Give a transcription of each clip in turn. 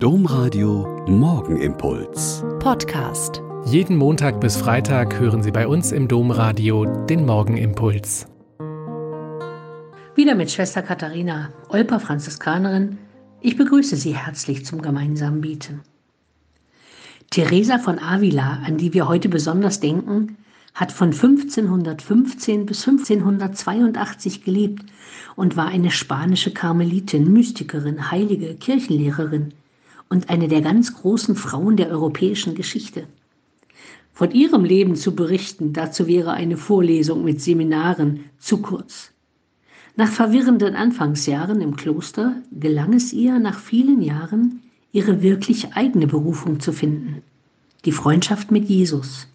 Domradio Morgenimpuls. Podcast. Jeden Montag bis Freitag hören Sie bei uns im Domradio den Morgenimpuls. Wieder mit Schwester Katharina, Olper Franziskanerin. Ich begrüße Sie herzlich zum gemeinsamen Bieten. Teresa von Avila, an die wir heute besonders denken, hat von 1515 bis 1582 gelebt und war eine spanische Karmelitin, Mystikerin, Heilige, Kirchenlehrerin und eine der ganz großen Frauen der europäischen Geschichte. Von ihrem Leben zu berichten, dazu wäre eine Vorlesung mit Seminaren zu kurz. Nach verwirrenden Anfangsjahren im Kloster gelang es ihr nach vielen Jahren, ihre wirklich eigene Berufung zu finden, die Freundschaft mit Jesus.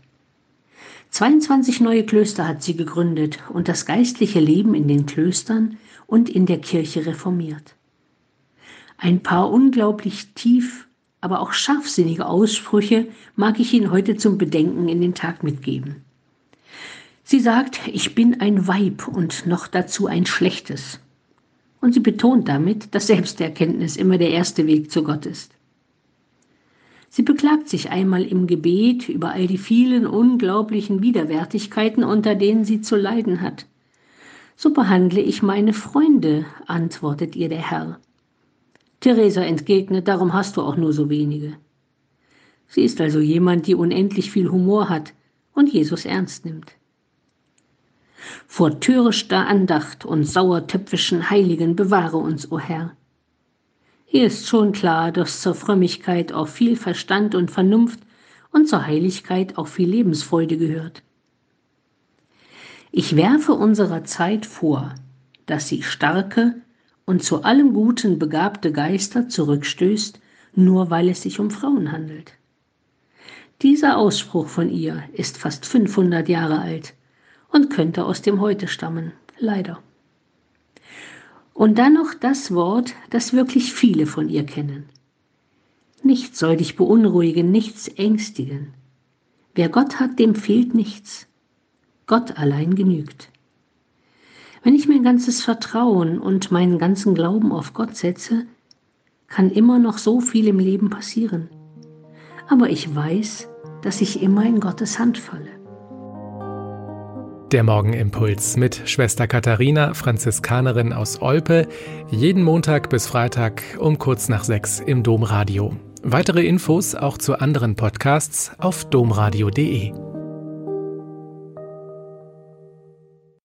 22 neue Klöster hat sie gegründet und das geistliche Leben in den Klöstern und in der Kirche reformiert. Ein paar unglaublich tief, aber auch scharfsinnige Aussprüche mag ich Ihnen heute zum Bedenken in den Tag mitgeben. Sie sagt, ich bin ein Weib und noch dazu ein schlechtes. Und sie betont damit, dass Selbsterkenntnis immer der erste Weg zu Gott ist. Sie beklagt sich einmal im Gebet über all die vielen unglaublichen Widerwärtigkeiten, unter denen sie zu leiden hat. So behandle ich meine Freunde, antwortet ihr der Herr. Theresa entgegnet, darum hast du auch nur so wenige. Sie ist also jemand, die unendlich viel Humor hat und Jesus ernst nimmt. Vor törichter Andacht und sauertöpfischen Heiligen bewahre uns, o Herr. Hier ist schon klar, dass zur Frömmigkeit auch viel Verstand und Vernunft und zur Heiligkeit auch viel Lebensfreude gehört. Ich werfe unserer Zeit vor, dass sie starke und zu allem Guten begabte Geister zurückstößt, nur weil es sich um Frauen handelt. Dieser Ausspruch von ihr ist fast 500 Jahre alt und könnte aus dem Heute stammen, leider. Und dann noch das Wort, das wirklich viele von ihr kennen. Nichts soll dich beunruhigen, nichts ängstigen. Wer Gott hat, dem fehlt nichts. Gott allein genügt. Wenn ich mein ganzes Vertrauen und meinen ganzen Glauben auf Gott setze, kann immer noch so viel im Leben passieren. Aber ich weiß, dass ich immer in Gottes Hand falle. Der Morgenimpuls mit Schwester Katharina, Franziskanerin aus Olpe, jeden Montag bis Freitag um kurz nach sechs im Domradio. Weitere Infos auch zu anderen Podcasts auf domradio.de.